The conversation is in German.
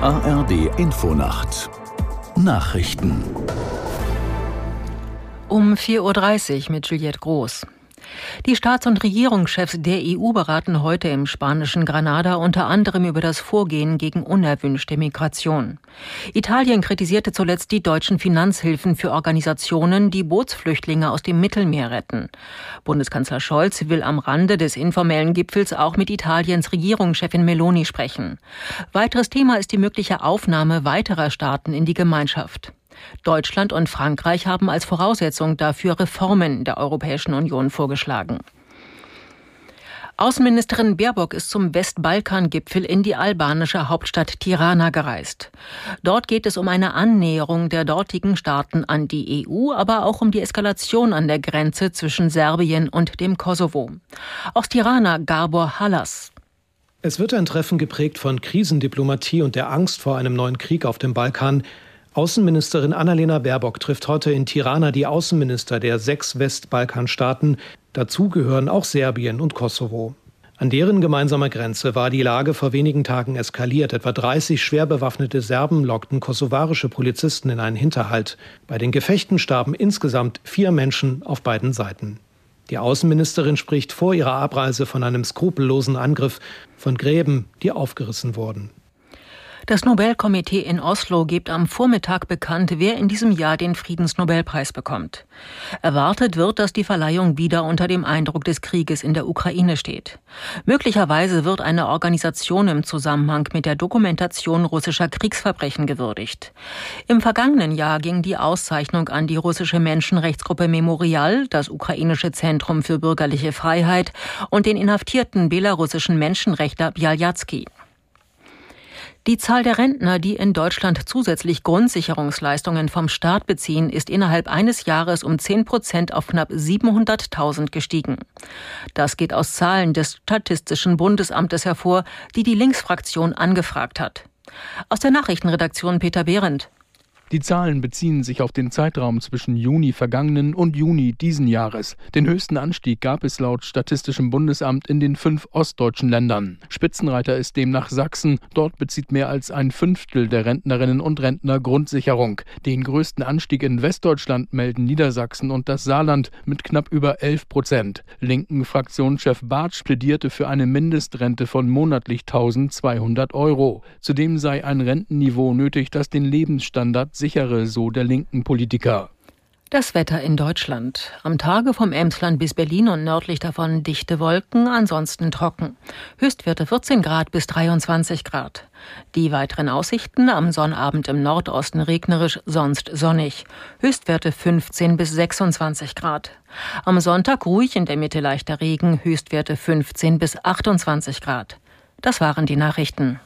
ARD Infonacht Nachrichten um 4.30 Uhr mit Juliette Groß. Die Staats- und Regierungschefs der EU beraten heute im spanischen Granada unter anderem über das Vorgehen gegen unerwünschte Migration. Italien kritisierte zuletzt die deutschen Finanzhilfen für Organisationen, die Bootsflüchtlinge aus dem Mittelmeer retten. Bundeskanzler Scholz will am Rande des informellen Gipfels auch mit Italiens Regierungschefin Meloni sprechen. Weiteres Thema ist die mögliche Aufnahme weiterer Staaten in die Gemeinschaft. Deutschland und Frankreich haben als Voraussetzung dafür Reformen der Europäischen Union vorgeschlagen. Außenministerin Baerbock ist zum Westbalkan-Gipfel in die albanische Hauptstadt Tirana gereist. Dort geht es um eine Annäherung der dortigen Staaten an die EU, aber auch um die Eskalation an der Grenze zwischen Serbien und dem Kosovo. Aus Tirana Gabor Hallas. Es wird ein Treffen geprägt von Krisendiplomatie und der Angst vor einem neuen Krieg auf dem Balkan. Außenministerin Annalena Baerbock trifft heute in Tirana die Außenminister der sechs Westbalkanstaaten. Dazu gehören auch Serbien und Kosovo. An deren gemeinsamer Grenze war die Lage vor wenigen Tagen eskaliert. Etwa 30 schwer bewaffnete Serben lockten kosovarische Polizisten in einen Hinterhalt. Bei den Gefechten starben insgesamt vier Menschen auf beiden Seiten. Die Außenministerin spricht vor ihrer Abreise von einem skrupellosen Angriff von Gräben, die aufgerissen wurden. Das Nobelkomitee in Oslo gibt am Vormittag bekannt, wer in diesem Jahr den Friedensnobelpreis bekommt. Erwartet wird, dass die Verleihung wieder unter dem Eindruck des Krieges in der Ukraine steht. Möglicherweise wird eine Organisation im Zusammenhang mit der Dokumentation russischer Kriegsverbrechen gewürdigt. Im vergangenen Jahr ging die Auszeichnung an die russische Menschenrechtsgruppe Memorial, das ukrainische Zentrum für bürgerliche Freiheit und den inhaftierten belarussischen Menschenrechtler Bialyatsky. Die Zahl der Rentner, die in Deutschland zusätzlich Grundsicherungsleistungen vom Staat beziehen, ist innerhalb eines Jahres um 10 Prozent auf knapp 700.000 gestiegen. Das geht aus Zahlen des Statistischen Bundesamtes hervor, die die Linksfraktion angefragt hat. Aus der Nachrichtenredaktion Peter Behrendt. Die Zahlen beziehen sich auf den Zeitraum zwischen Juni vergangenen und Juni diesen Jahres. Den höchsten Anstieg gab es laut Statistischem Bundesamt in den fünf ostdeutschen Ländern. Spitzenreiter ist demnach Sachsen. Dort bezieht mehr als ein Fünftel der Rentnerinnen und Rentner Grundsicherung. Den größten Anstieg in Westdeutschland melden Niedersachsen und das Saarland mit knapp über 11 Prozent. Linken Fraktionschef Bartsch plädierte für eine Mindestrente von monatlich 1200 Euro. Zudem sei ein Rentenniveau nötig, das den Lebensstandard sichere, so der linken Politiker. Das Wetter in Deutschland. Am Tage vom Emsland bis Berlin und nördlich davon dichte Wolken, ansonsten trocken. Höchstwerte 14 Grad bis 23 Grad. Die weiteren Aussichten am Sonnabend im Nordosten regnerisch, sonst sonnig. Höchstwerte 15 bis 26 Grad. Am Sonntag ruhig in der Mitte leichter Regen, Höchstwerte 15 bis 28 Grad. Das waren die Nachrichten.